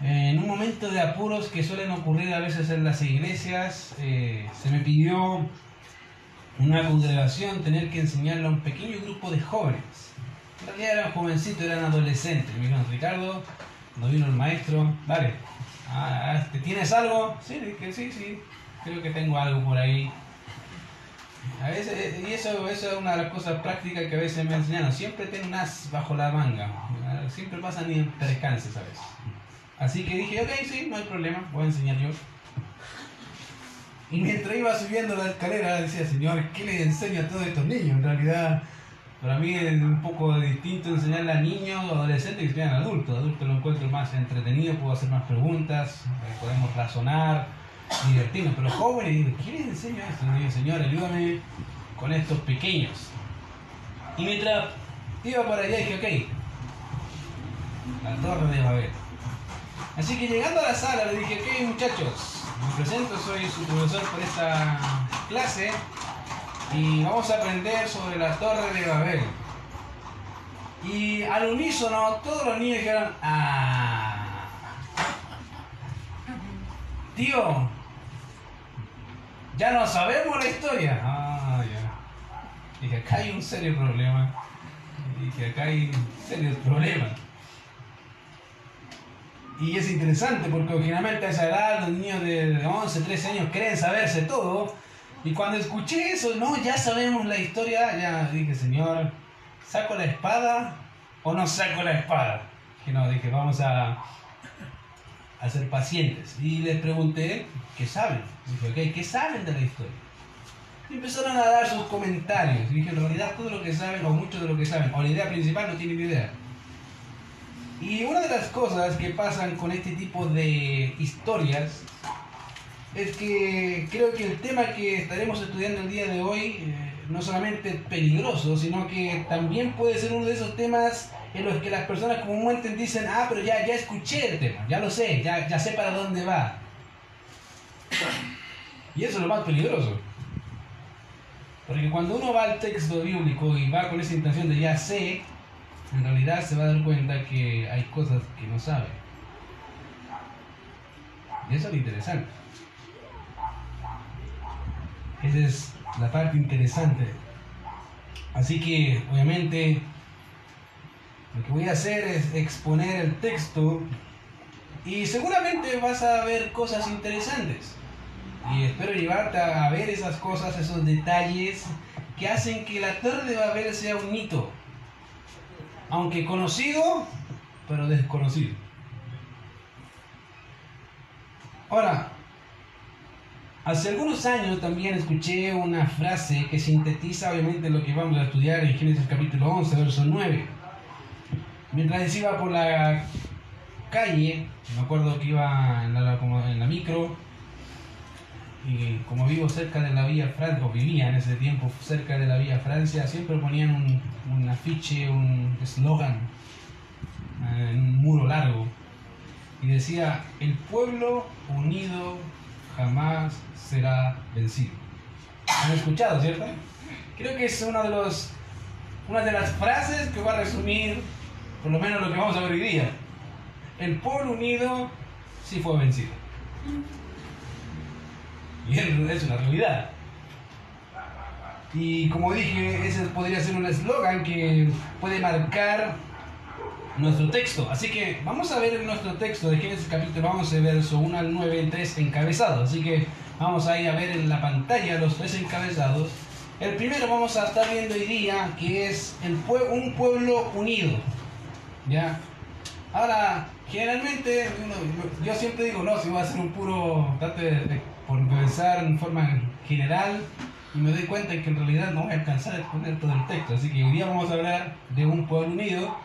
En un momento de apuros que suelen ocurrir a veces en las iglesias, eh, se me pidió una congregación tener que enseñarle a un pequeño grupo de jóvenes. En realidad eran jovencitos, eran adolescentes. Me dijeron, Ricardo, no vino el maestro, vale, ah, ah, ¿tienes algo? Sí, dije, sí, sí, creo que tengo algo por ahí. A veces, y eso, es una de las cosas prácticas que a veces me enseñaron. Siempre ten un as bajo la manga. Siempre pasan percances a veces. Así que dije, ok, sí, no hay problema, voy a enseñar yo. Y mientras iba subiendo la escalera decía, Señor, ¿qué le enseño a todos estos niños? En realidad, para mí es un poco distinto enseñarle a niños o adolescentes que enseñan a adultos. Adultos lo encuentro más entretenido, puedo hacer más preguntas, eh, podemos razonar, divertirnos. Pero jóvenes, ¿qué les enseño a esto? digo, Señor, ayúdame con estos pequeños. Y mientras iba para allá dije, ok, la torre de Babel. Así que llegando a la sala le dije, ok muchachos, me presento, soy su profesor por esta clase y vamos a aprender sobre la Torre de Babel. Y al unísono todos los niños dijeron, ah, tío, ya no sabemos la historia. Ah, ya. Dije, acá hay un serio problema. Dije, acá hay un serio problema. Y es interesante porque originalmente a esa edad los niños de 11, 13 años creen saberse todo. Y cuando escuché eso, no, ya sabemos la historia, ya dije, Señor, ¿saco la espada o no saco la espada? Que no, dije, vamos a, a ser pacientes. Y les pregunté, ¿qué saben? Dije, ok, ¿qué saben de la historia? Y empezaron a dar sus comentarios. Y dije, en realidad todo lo que saben, o mucho de lo que saben, o la idea principal, no tienen idea. Y una de las cosas que pasan con este tipo de historias es que creo que el tema que estaremos estudiando el día de hoy eh, no solamente es peligroso, sino que también puede ser uno de esos temas en los que las personas comúnmente dicen, ah, pero ya, ya escuché el tema, ya lo sé, ya, ya sé para dónde va. Y eso es lo más peligroso. Porque cuando uno va al texto bíblico y va con esa intención de ya sé, en realidad se va a dar cuenta que hay cosas que no sabe. Y eso es lo interesante. Esa es la parte interesante. Así que, obviamente, lo que voy a hacer es exponer el texto y seguramente vas a ver cosas interesantes. Y espero llevarte a ver esas cosas, esos detalles que hacen que la Torre de Babel sea un mito aunque conocido, pero desconocido. Ahora, hace algunos años también escuché una frase que sintetiza obviamente lo que vamos a estudiar en Génesis capítulo 11, verso 9. Mientras iba por la calle, me acuerdo que iba en la, en la micro, y como vivo cerca de la Vía Francia, o vivía en ese tiempo cerca de la Vía Francia, siempre ponían un, afiche, un eslogan eh, en un muro largo. Y decía, el pueblo unido jamás será vencido. ¿Han escuchado, cierto? Creo que es una de, los, una de las frases que va a resumir por lo menos lo que vamos a ver hoy día. El pueblo unido sí fue vencido. Es una realidad. Y como dije, ese podría ser un eslogan que puede marcar nuestro texto. Así que vamos a ver nuestro texto de Génesis capítulo 11, verso 1 al 9 en tres encabezados. Así que vamos a ir a ver en la pantalla los tres encabezados. El primero vamos a estar viendo hoy día que es el un pueblo unido. ¿Ya? Ahora, generalmente, yo siempre digo, no, si voy a hacer un puro, por empezar en forma general y me doy cuenta que en realidad no voy a alcanzar a exponer todo el texto. Así que hoy día vamos a hablar de un pueblo unido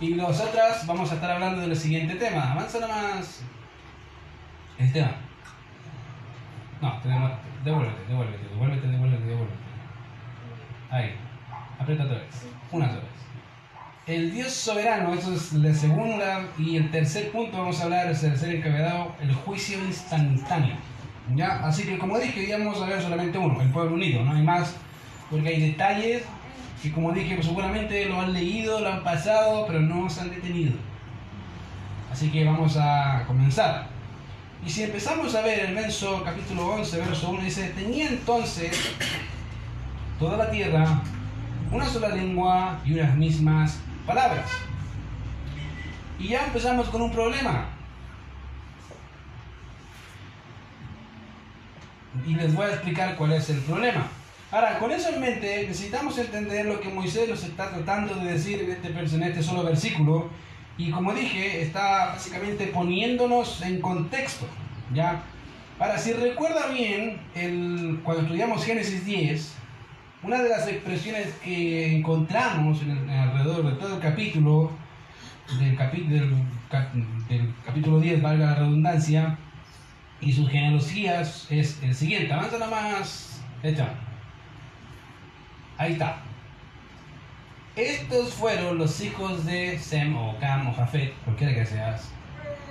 y nosotras vamos a estar hablando del siguiente tema. Avanza nada más. El tema. No, devuélvete, devuélvete, devuélvete, devuélvete, devuélvete. Ahí. Aprieta otra vez. Una sola vez. El Dios soberano, eso es la segunda. Y el tercer punto, vamos a hablar, es el tercer encabezado, el juicio instantáneo. ¿Ya? Así que como dije, ya vamos a ver solamente uno, el pueblo unido, no hay más, porque hay detalles que como dije, pues seguramente lo han leído, lo han pasado, pero no se han detenido. Así que vamos a comenzar. Y si empezamos a ver el verso capítulo 11, verso 1, dice, tenía entonces toda la tierra una sola lengua y unas mismas palabras. Y ya empezamos con un problema. Y les voy a explicar cuál es el problema. Ahora, con eso en mente, necesitamos entender lo que Moisés nos está tratando de decir en este, en este solo versículo. Y como dije, está básicamente poniéndonos en contexto. ¿ya? Ahora, si recuerda bien, el, cuando estudiamos Génesis 10, una de las expresiones que encontramos en alrededor de todo el capítulo, del, del, capítulo 10, valga la redundancia, y sus genealogías es el siguiente. Avanza nada más. Echa. Ahí está. Estos fueron los hijos de Sem o Cam o Jafet, cualquiera que seas,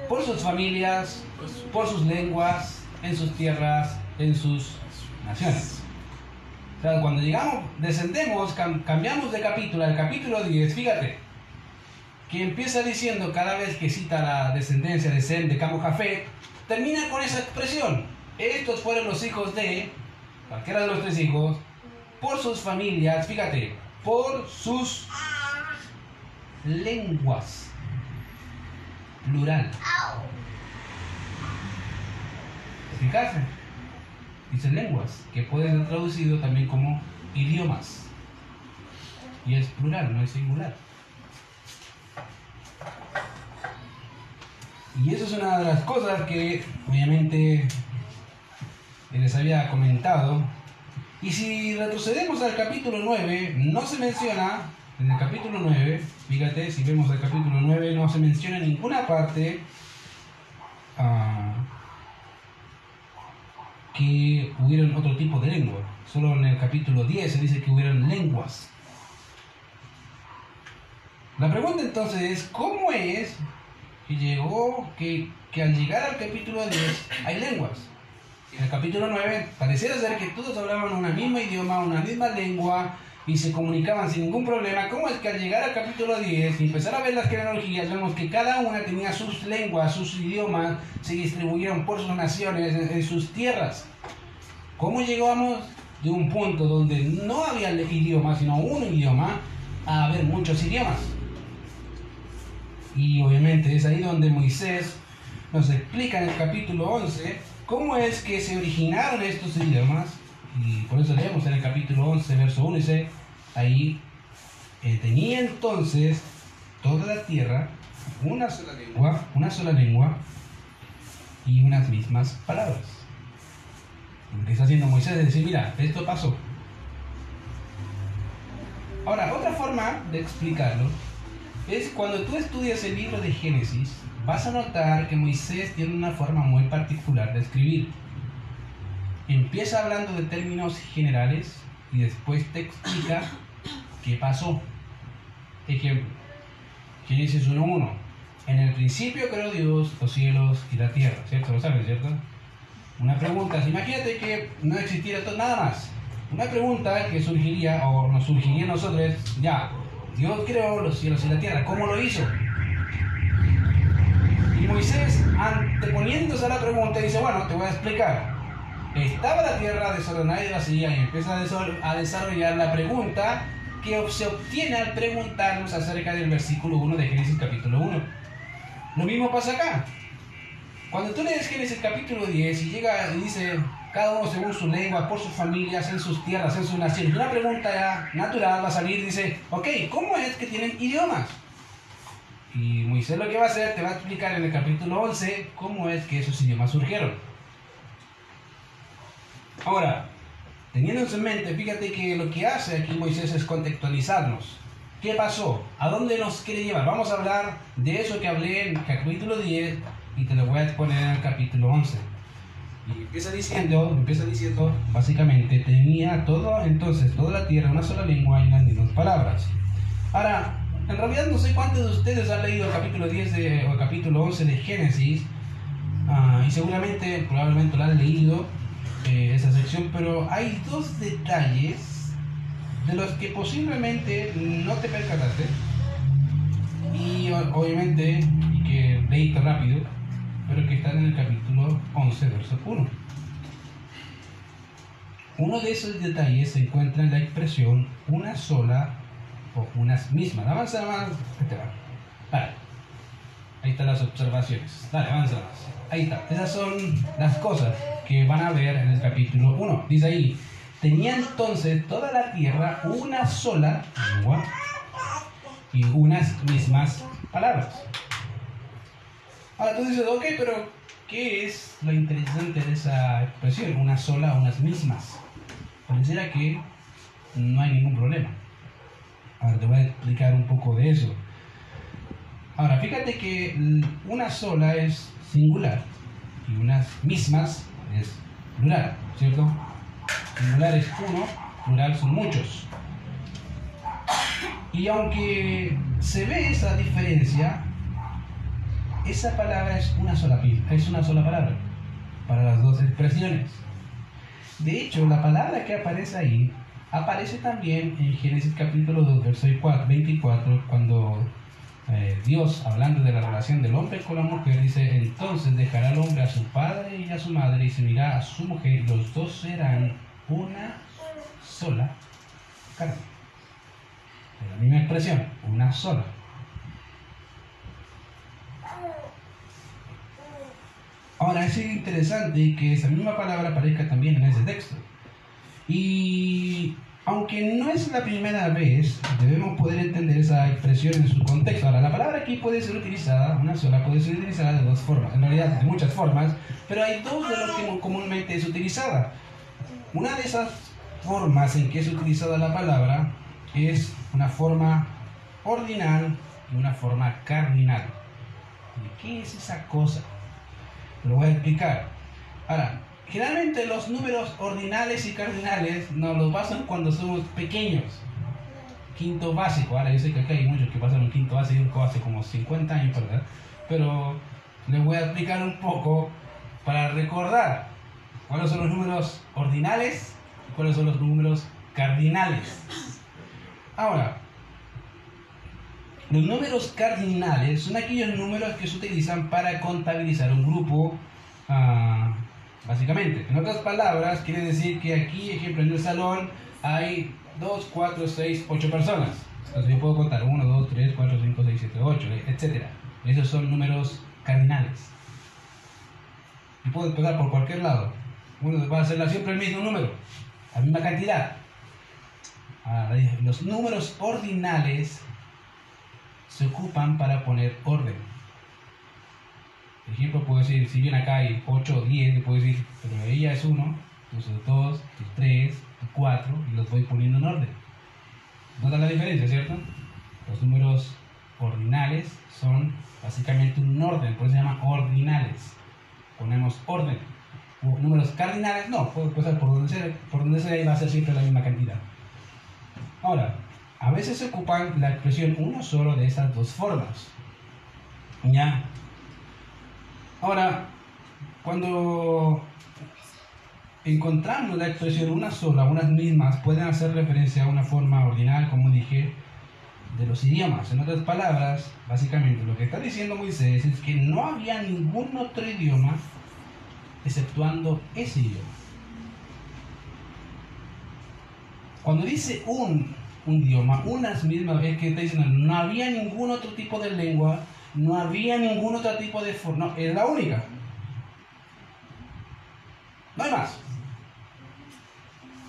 por sus familias, por sus lenguas, en sus tierras, en sus naciones. O sea, cuando llegamos, descendemos, cambiamos de capítulo al capítulo 10, fíjate, que empieza diciendo cada vez que cita la descendencia de Sem, de Cam o Jafet, termina con esa expresión. Estos fueron los hijos de, cualquiera de los tres hijos, por sus familias, fíjate, por sus lenguas. Plural. Fijarse. Dice lenguas, que puede ser traducido también como idiomas. Y es plural, no es singular. Y eso es una de las cosas que obviamente les había comentado y si retrocedemos al capítulo 9, no se menciona, en el capítulo 9, fíjate, si vemos el capítulo 9, no se menciona en ninguna parte uh, que hubieran otro tipo de lengua. Solo en el capítulo 10 se dice que hubieran lenguas. La pregunta entonces es, ¿cómo es que llegó, que, que al llegar al capítulo 10 hay lenguas? En el capítulo 9 pareciera ser que todos hablaban un mismo idioma, una misma lengua y se comunicaban sin ningún problema. ¿Cómo es que al llegar al capítulo 10 y empezar a ver las genealogías, vemos que cada una tenía sus lenguas, sus idiomas, se distribuyeron por sus naciones, en, sus tierras? ¿Cómo llegamos de un punto donde no había idioma, sino un idioma, a haber muchos idiomas? Y obviamente es ahí donde Moisés nos explica en el capítulo 11 ¿Cómo es que se originaron estos idiomas? Y por eso leemos en el capítulo 11, verso 1, dice, ahí eh, tenía entonces toda la tierra una sola lengua, una sola lengua y unas mismas palabras. Lo que está haciendo Moisés es decir, mira, esto pasó. Ahora, otra forma de explicarlo es cuando tú estudias el libro de Génesis, vas a notar que Moisés tiene una forma muy particular de escribir. Empieza hablando de términos generales y después te explica qué pasó. Ejemplo, Génesis 1.1. En el principio creó Dios los cielos y la tierra, ¿cierto? Lo sabes, ¿cierto? Una pregunta, imagínate que no existiera nada más. Una pregunta que surgiría o nos surgiría a nosotros ya, Dios creó los cielos y la tierra, ¿cómo lo hizo? Y Moisés, anteponiéndose a la pregunta, dice, bueno, te voy a explicar. Estaba la tierra desordenada y vacía y empieza a desarrollar la pregunta que se obtiene al preguntarnos acerca del versículo 1 de Génesis capítulo 1. Lo mismo pasa acá. Cuando tú lees Génesis capítulo 10 y llega y dice, cada uno según su lengua, por sus familias, en sus tierras, en sus naciones, una pregunta natural va a salir y dice, ok, ¿cómo es que tienen idiomas? Y Moisés lo que va a hacer, te va a explicar en el capítulo 11 cómo es que esos idiomas surgieron. Ahora, teniendo en mente, fíjate que lo que hace aquí Moisés es contextualizarnos. ¿Qué pasó? ¿A dónde nos quiere llevar? Vamos a hablar de eso que hablé en el capítulo 10 y te lo voy a exponer en el capítulo 11. Y empieza diciendo, empieza diciendo, básicamente, tenía todo, entonces, toda la tierra, una sola lengua y las mismas palabras. Ahora, en realidad no sé cuántos de ustedes han leído el capítulo 10 o el capítulo 11 de Génesis. Ah, y seguramente, probablemente lo han leído eh, esa sección, pero hay dos detalles de los que posiblemente no te percataste. Y obviamente, y que leído rápido, pero que están en el capítulo 11, verso 1. Uno de esos detalles se encuentra en la expresión una sola o unas mismas. Avanza más. Vale. Ahí están las observaciones. Dale, avanza más. Ahí está. Esas son las cosas que van a ver en el capítulo 1. Dice ahí, tenía entonces toda la tierra una sola lengua y unas mismas palabras. Ahora tú dices, ok, pero ¿qué es lo interesante de esa expresión? Una sola, unas mismas. Pareciera que no hay ningún problema. Ahora te voy a explicar un poco de eso. Ahora, fíjate que una sola es singular y unas mismas es plural, ¿cierto? Singular es uno, plural son muchos. Y aunque se ve esa diferencia, esa palabra es una sola, es una sola palabra para las dos expresiones. De hecho, la palabra que aparece ahí aparece también en Génesis capítulo 2, verso 24, cuando eh, Dios, hablando de la relación del hombre con la mujer, dice, entonces dejará el hombre a su padre y a su madre y se unirá a su mujer los dos serán una sola carne. la misma expresión, una sola. Ahora es interesante que esa misma palabra aparezca también en ese texto. Y aunque no es la primera vez, debemos poder entender esa expresión en su contexto. Ahora, la palabra aquí puede ser utilizada, una sola, puede ser utilizada de dos formas, en realidad de muchas formas, pero hay dos de las que comúnmente es utilizada. Una de esas formas en que es utilizada la palabra es una forma ordinal y una forma cardinal. ¿Qué es esa cosa? Lo voy a explicar. Ahora, generalmente los números ordinales y cardinales nos los pasan cuando somos pequeños. Quinto básico. Ahora yo sé que aquí hay muchos que pasaron quinto básico hace como 50 años, ¿verdad? Pero les voy a explicar un poco para recordar cuáles son los números ordinales y cuáles son los números cardinales. Ahora, los números cardinales son aquellos números que se utilizan para contabilizar un grupo, ah, básicamente. En otras palabras, quiere decir que aquí, ejemplo, en el salón hay 2, 4, 6, 8 personas. Entonces yo puedo contar 1, 2, 3, 4, 5, 6, 7, 8, etc. Esos son números cardinales. Y puedo empezar por cualquier lado. Uno va a ser siempre el mismo número, la misma cantidad. Ah, los números ordinales se ocupan para poner orden. Por ejemplo, puedo decir, si bien acá hay 8 o 10, puedo decir, pero ella es 1, entonces 2, 3, 4, y los voy poniendo en orden. ¿Nota la diferencia, cierto? Los números ordinales son básicamente un orden, por eso se llaman ordinales. Ponemos orden. Números cardinales, no, puedo pasar por donde sea, por donde sea y va a ser siempre la misma cantidad. Ahora, a veces se ocupan la expresión uno solo de esas dos formas. ¿Ya? Ahora, cuando encontramos la expresión una sola, unas mismas, pueden hacer referencia a una forma ordinal, como dije, de los idiomas. En otras palabras, básicamente lo que está diciendo Moisés es que no había ningún otro idioma exceptuando ese idioma. Cuando dice un un idioma, unas mismas, es que te dicen, no había ningún otro tipo de lengua, no había ningún otro tipo de forma, es la única. No hay más.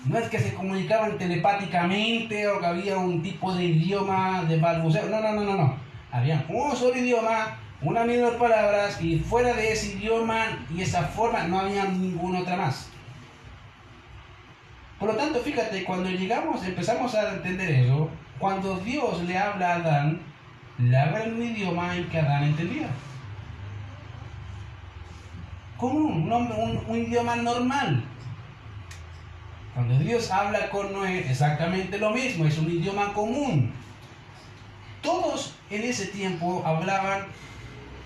No es que se comunicaban telepáticamente o que había un tipo de idioma de balbuceo. No, no, no, no, no. Había un solo idioma, una misma palabras y fuera de ese idioma y esa forma no había ninguna otra más. Por lo tanto, fíjate, cuando llegamos, empezamos a entender eso, cuando Dios le habla a Adán, le habla en un idioma en que Adán entendía. Común, un, un idioma normal. Cuando Dios habla con Noé, exactamente lo mismo, es un idioma común. Todos en ese tiempo hablaban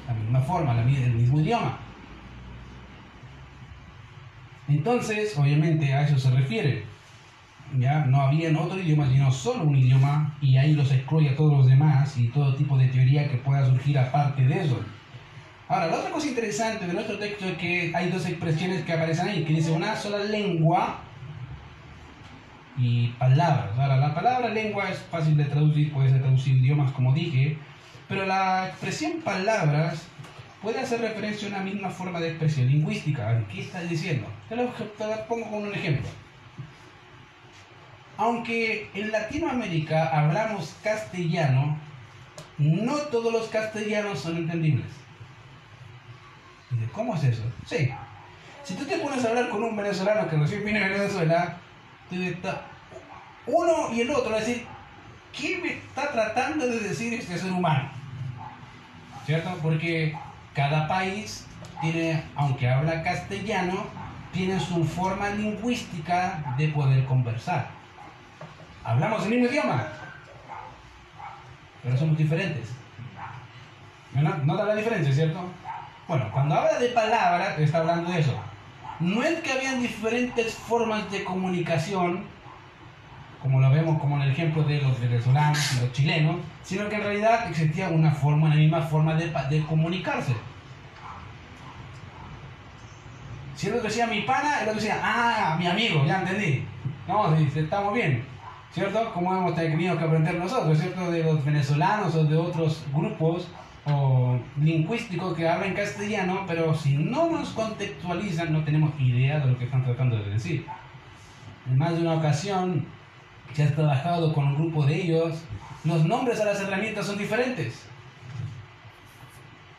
la misma forma, el mismo idioma. Entonces, obviamente a eso se refiere. Ya no había otro idioma, sino solo un idioma, y ahí los excluye a todos los demás y todo tipo de teoría que pueda surgir aparte de eso. Ahora, la otra cosa interesante de nuestro texto es que hay dos expresiones que aparecen ahí, que dice una sola lengua y palabras. Ahora, la palabra lengua es fácil de traducir, puede ser traducir idiomas como dije, pero la expresión palabras puede hacer referencia a una misma forma de expresión lingüística. ¿Qué estás diciendo? Te lo, pongo con un ejemplo. Aunque en Latinoamérica hablamos castellano, no todos los castellanos son entendibles. ¿Cómo es eso? Sí. Si tú te pones a hablar con un venezolano que recién viene de Venezuela, uno y el otro, a decir, ¿qué me está tratando de decir este ser humano? ¿Cierto? Porque cada país tiene, aunque habla castellano, tiene su forma lingüística de poder conversar. Hablamos el mismo idioma, pero somos diferentes. ¿Nota la diferencia, cierto? Bueno, cuando habla de palabras, está hablando de eso. No es que habían diferentes formas de comunicación, como lo vemos como en el ejemplo de los venezolanos y los chilenos, sino que en realidad existía una forma, una misma forma de, de comunicarse. Si uno decía mi pana, el otro decía, ah, mi amigo, ya entendí. No, estamos bien, ¿cierto? Como hemos tenido que aprender nosotros, ¿cierto? De los venezolanos o de otros grupos o lingüísticos que hablan castellano, pero si no nos contextualizan no tenemos idea de lo que están tratando de decir. En más de una ocasión si has trabajado con un grupo de ellos, los nombres a las herramientas son diferentes.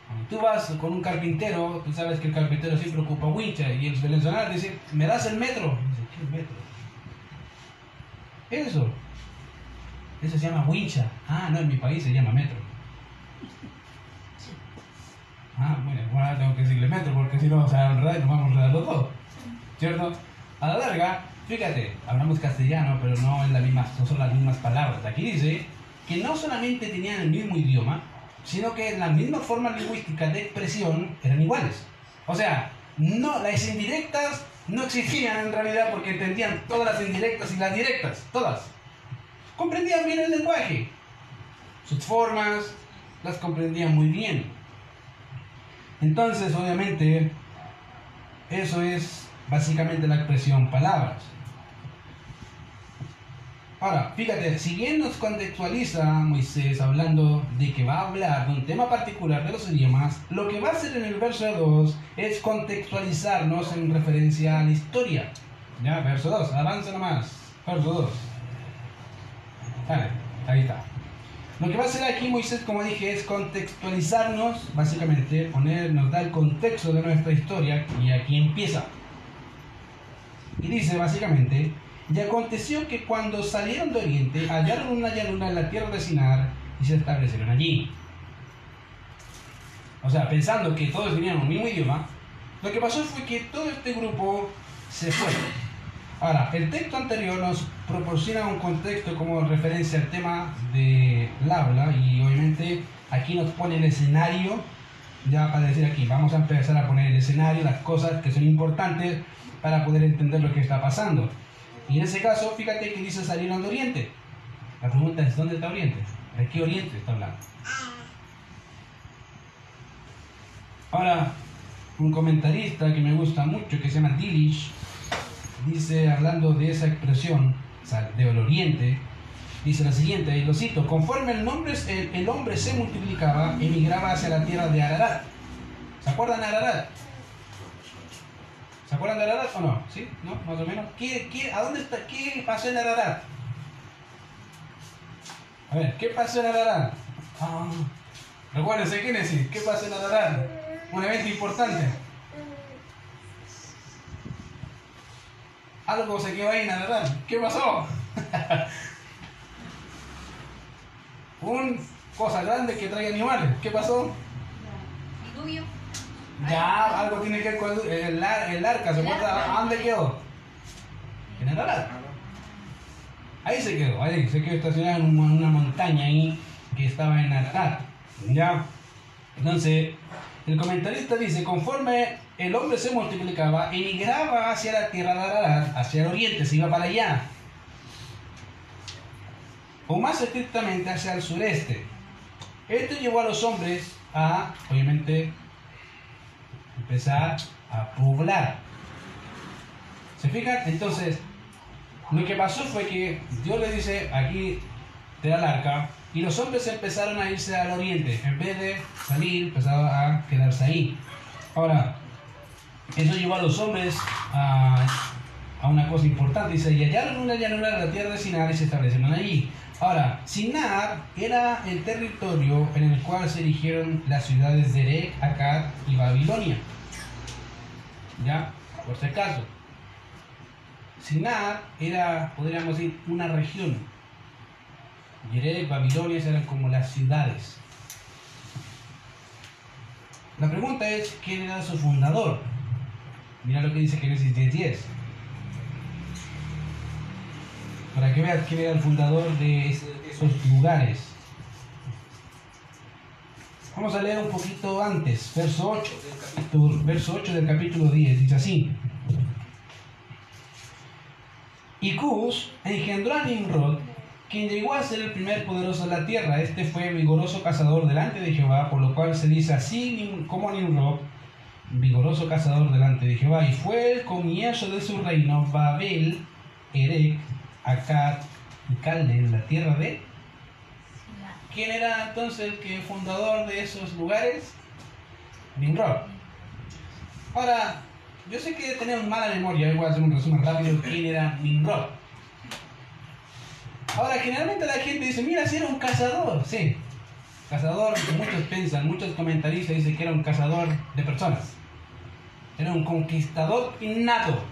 Cuando tú vas con un carpintero, tú sabes que el carpintero siempre ocupa wincha y el venezolano dice, ¿me das el metro? Dice, ¿qué metro? Eso. Eso se llama wincha. Ah, no, en mi país se llama metro. Ah, bueno, bueno tengo que decirle metro porque si no, o sea, nos vamos a enredar los dos. ¿Cierto? A la larga, Fíjate, hablamos castellano, pero no, en la misma, no son las mismas palabras. Aquí dice que no solamente tenían el mismo idioma, sino que la misma forma lingüística de expresión eran iguales. O sea, no, las indirectas no existían en realidad porque entendían todas las indirectas y las directas, todas. Comprendían bien el lenguaje. Sus formas las comprendían muy bien. Entonces, obviamente, eso es básicamente la expresión palabras. Ahora, fíjate, si bien nos contextualiza Moisés hablando de que va a hablar de un tema particular de los idiomas, lo que va a hacer en el verso 2 es contextualizarnos en referencia a la historia. Ya, verso 2, avanza nomás. Verso 2. Vale, ahí está. Lo que va a hacer aquí Moisés, como dije, es contextualizarnos, básicamente poner, nos da el contexto de nuestra historia y aquí empieza. Y dice básicamente, y aconteció que cuando salieron de Oriente, hallaron una llanura en la tierra de Sinar y se establecieron allí. O sea, pensando que todos tenían un mismo idioma, lo que pasó fue que todo este grupo se fue. Ahora, el texto anterior nos proporciona un contexto como referencia al tema del habla y obviamente aquí nos pone el escenario, ya para decir aquí, vamos a empezar a poner el escenario, las cosas que son importantes para poder entender lo que está pasando. Y en ese caso, fíjate que dice salieron de Oriente. La pregunta es, ¿dónde está Oriente? ¿De qué Oriente está hablando? Ahora, un comentarista que me gusta mucho, que se llama Dilish, dice, hablando de esa expresión, de del Oriente, dice la siguiente, y lo cito, conforme el, nombre, el, el hombre se multiplicaba, emigraba hacia la tierra de Ararat. ¿Se acuerdan de Ararat? ¿Se acuerdan de Ararat o no? ¿Sí? ¿No? Más o menos. ¿Qué, qué, a dónde está? ¿Qué pasó en Ararat? A ver, ¿qué pasó en Ararat? Ah, recuérdense, Génesis, ¿qué pasó en Ararat? Un evento importante. Algo se quedó ahí en Ararat. ¿Qué pasó? Un cosa grande que trae animales. ¿Qué pasó? Diluvio. Ya, algo tiene que ver con el, el arca, ¿se acuerda? ¿A dónde quedó? En el arca. Ahí se quedó, ahí se quedó estacionado en una, montaña ahí que estaba en Ararat. ¿Ya? Entonces, el comentarista dice, conforme el hombre se multiplicaba, emigraba hacia la tierra de Ararat, hacia el oriente, se iba para allá. O más estrictamente hacia el sureste. Esto llevó a los hombres a, obviamente, empezar a poblar. ¿Se fijan? Entonces, lo que pasó fue que Dios le dice, aquí te da el arca, y los hombres empezaron a irse al oriente. En vez de salir, empezaron a quedarse ahí. Ahora, eso llevó a los hombres a, a una cosa importante. Dice, y hallaron una llanura de la tierra de Sinar y se establecieron allí. Ahora, Sinar era el territorio en el cual se erigieron las ciudades de Erech, Akkad y Babilonia. ¿Ya? Por si acaso. Sinar era, podríamos decir, una región. Yerek, Babilonia eran como las ciudades. La pregunta es, ¿quién era su fundador? Mira lo que dice Génesis 10.10. Para que veas quién era el fundador de esos lugares. Vamos a leer un poquito antes, verso 8 del capítulo, verso 8 del capítulo 10. Dice así. Y Cus engendró a Nimrod, quien llegó a ser el primer poderoso de la tierra. Este fue vigoroso cazador delante de Jehová, por lo cual se dice así como Nimrod, vigoroso cazador delante de Jehová. Y fue el comienzo de su reino Babel, Erech, Y Calde, en la tierra de... ¿Quién era entonces el que fundador de esos lugares? Nimrod. Ahora, yo sé que tenemos mala memoria, voy a hacer un resumen rápido quién era Nimrod. Ahora, generalmente la gente dice, mira, si era un cazador, sí. Cazador, muchos piensan, muchos comentaristas dicen que era un cazador de personas. Era un conquistador innato.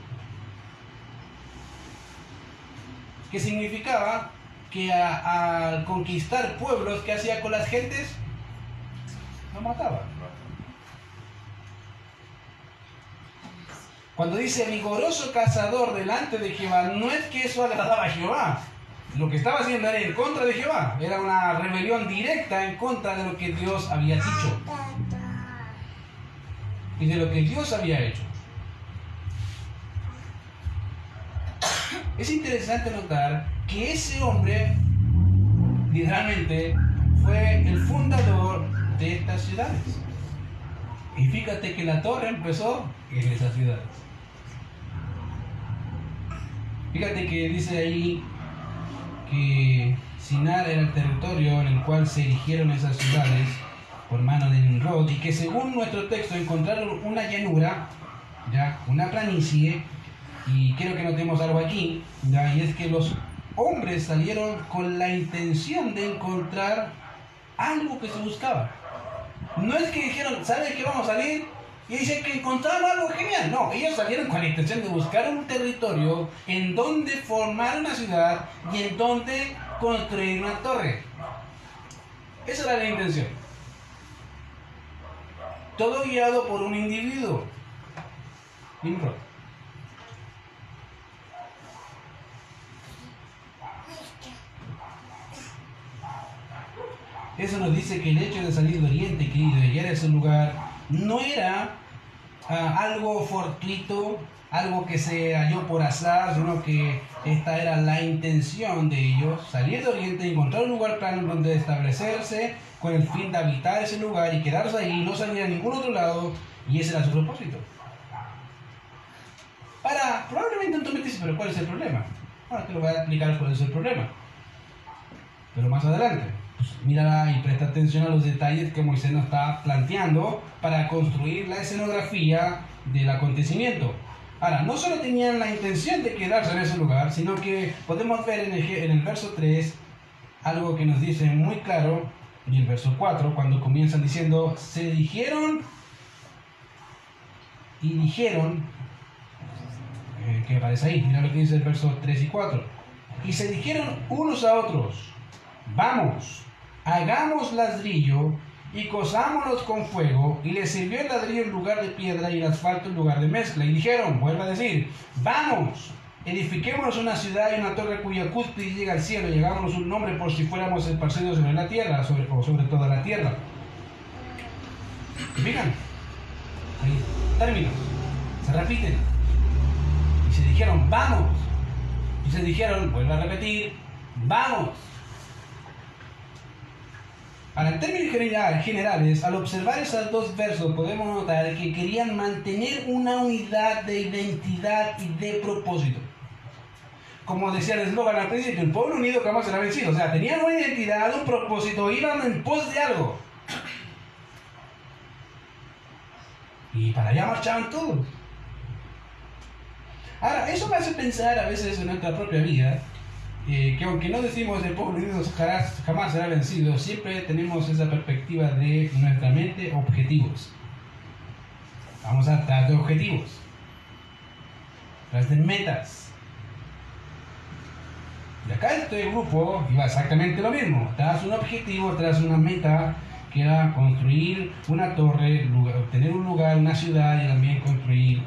Que significaba que al conquistar pueblos, ¿qué hacía con las gentes? Lo mataba. Cuando dice vigoroso cazador delante de Jehová, no es que eso agradaba a Jehová. Lo que estaba haciendo era en contra de Jehová. Era una rebelión directa en contra de lo que Dios había dicho. Y de lo que Dios había hecho. Es interesante notar que ese hombre, literalmente, fue el fundador de estas ciudades. Y fíjate que la torre empezó en esas ciudades. Fíjate que dice ahí que Sinar era el territorio en el cual se erigieron esas ciudades por mano de Nimrod y que según nuestro texto encontraron una llanura, ya, una planicie, y quiero que notemos algo aquí, y es que los hombres salieron con la intención de encontrar algo que se buscaba. No es que dijeron, ¿sabes qué vamos a salir? Y dicen que encontraron algo genial. No, ellos salieron con la intención de buscar un territorio en donde formar una ciudad y en donde construir una torre. Esa era la intención. Todo guiado por un individuo. Nimrod. Eso nos dice que el hecho de salir de Oriente, y de llegar a ese lugar, no era ah, algo fortuito, algo que se halló por azar, sino que esta era la intención de ellos, salir de Oriente, encontrar un lugar plano donde establecerse con el fin de habitar ese lugar y quedarse ahí, no salir a ningún otro lado, y ese era su propósito. Ahora, probablemente entonces me dices, pero ¿cuál es el problema? Ahora te lo voy a explicar cuál es el problema. Pero más adelante. Pues mira y presta atención a los detalles que Moisés nos está planteando para construir la escenografía del acontecimiento. Ahora, no solo tenían la intención de quedarse en ese lugar, sino que podemos ver en el, en el verso 3 algo que nos dice muy claro, y el verso 4, cuando comienzan diciendo, se dijeron y dijeron, eh, que aparece ahí, mira lo que dice el verso 3 y 4, y se dijeron unos a otros, vamos, hagamos ladrillo y cosámonos con fuego, y les sirvió el ladrillo en lugar de piedra y el asfalto en lugar de mezcla. Y dijeron, vuelve a decir, vamos, edifiquémonos una ciudad y una torre cuya cúspide llega al cielo, y hagámonos un nombre por si fuéramos esparcidos sobre la tierra, sobre, toda la tierra. Fijan, ahí, términos, se repiten. Y se dijeron, vamos. Y se dijeron, vuelve a repetir, vamos. Ahora, en términos generales, al observar esos dos versos, podemos notar que querían mantener una unidad de identidad y de propósito. Como decía el eslogan al principio, el pueblo unido jamás será vencido. O sea, tenían una identidad, un propósito, iban en pos de algo. Y para allá marchaban todos. Ahora, eso me hace pensar a veces en nuestra propia vida, que aunque no decimos el pueblo unido jamás, será vencido, siempre tenemos esa perspectiva de nuestra mente objetivos. Vamos a tratar de objetivos, tras de metas. Y acá este grupo iba exactamente lo mismo, tras un objetivo, tras una meta, que era construir una torre, obtener un lugar, una ciudad y también construir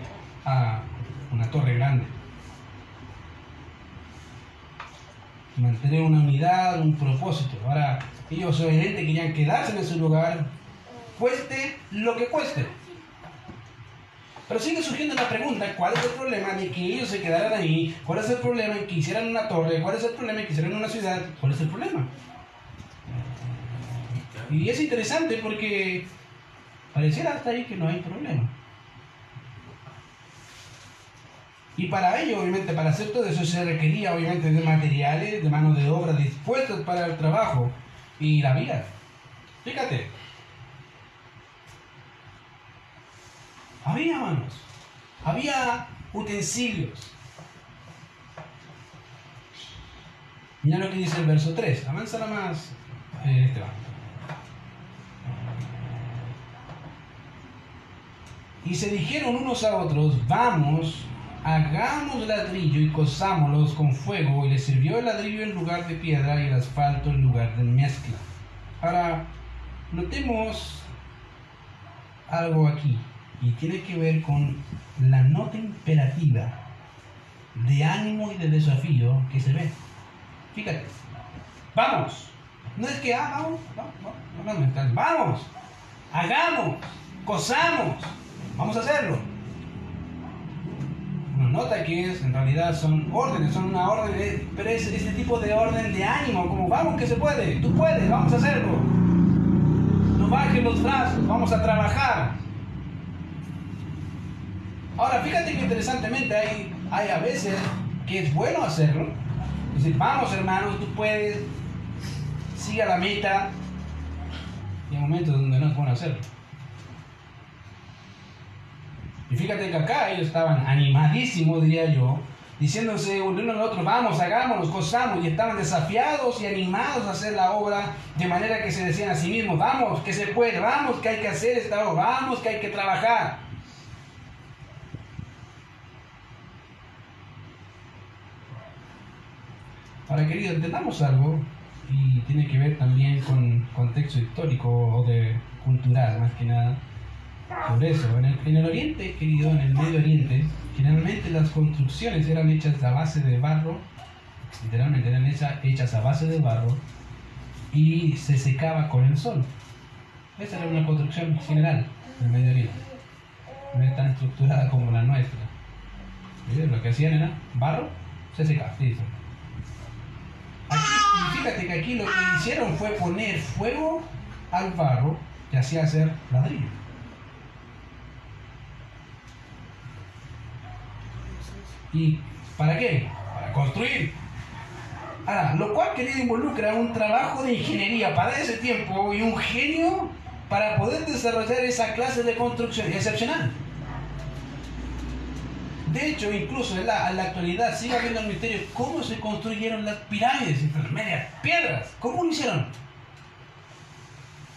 ah, una torre grande. Mantener una unidad, un propósito. Ahora, ellos obviamente querían quedarse en ese lugar, cueste lo que cueste. Pero sigue surgiendo la pregunta, ¿cuál es el problema de que ellos se quedaran ahí? ¿Cuál es el problema en que hicieran una torre? ¿Cuál es el problema en que hicieran una ciudad? ¿Cuál es el problema? Y es interesante porque pareciera hasta ahí que no hay problema. Y para ello, obviamente, para hacer todo eso se requería, obviamente, de materiales, de mano de obra dispuestos para el trabajo y la vida. Fíjate. Había manos, había utensilios. Mira lo que dice el verso 3. Avanza más, eh, Esteban. Y se dijeron unos a otros, vamos hagamos ladrillo y cosámoslos con fuego, y le sirvió el ladrillo en lugar de piedra y el asfalto en lugar de mezcla. Ahora, notemos algo aquí, y tiene que ver con la nota imperativa de ánimo y de desafío que se ve. Fíjate, vamos, no es que, ah, vamos, vamos, vamos, vamos, hagamos, cosamos, vamos a hacerlo nota que es, en realidad son órdenes, son una orden, pero es este tipo de orden de ánimo, como vamos que se puede, tú puedes, vamos a hacerlo. No bajen los brazos, vamos a trabajar. Ahora, fíjate que interesantemente hay, hay a veces que es bueno hacerlo. Decir, vamos hermanos, tú puedes, siga la meta. Y hay momentos donde no es bueno hacerlo. Y fíjate que acá ellos estaban animadísimos, diría yo, diciéndose uno al otro, vamos, hagámonos, cosamos, y estaban desafiados y animados a hacer la obra, de manera que se decían a sí mismos, vamos, que se puede, vamos, que hay que hacer esta obra, vamos, que hay que trabajar. Ahora, querido, entendamos algo, y tiene que ver también con contexto histórico o de cultural, más que nada. Por eso, en el, Oriente, querido, en el Medio Oriente, generalmente las construcciones eran hechas a base de barro, literalmente eran hechas, a base de barro, y se secaba con el sol. Esa era una construcción general del Medio Oriente. No es tan estructurada como la nuestra. Lo que hacían era barro, se secaba, sí, Aquí, fíjate que aquí lo que hicieron fue poner fuego al barro que hacía hacer ladrillo. ¿Y para qué? Para construir. Ahora, lo cual querido involucra un trabajo de ingeniería para ese tiempo y un genio para poder desarrollar esa clase de construcción excepcional. De hecho, incluso en la, actualidad sigue habiendo el misterio cómo se construyeron las pirámides, las medias piedras, cómo lo hicieron.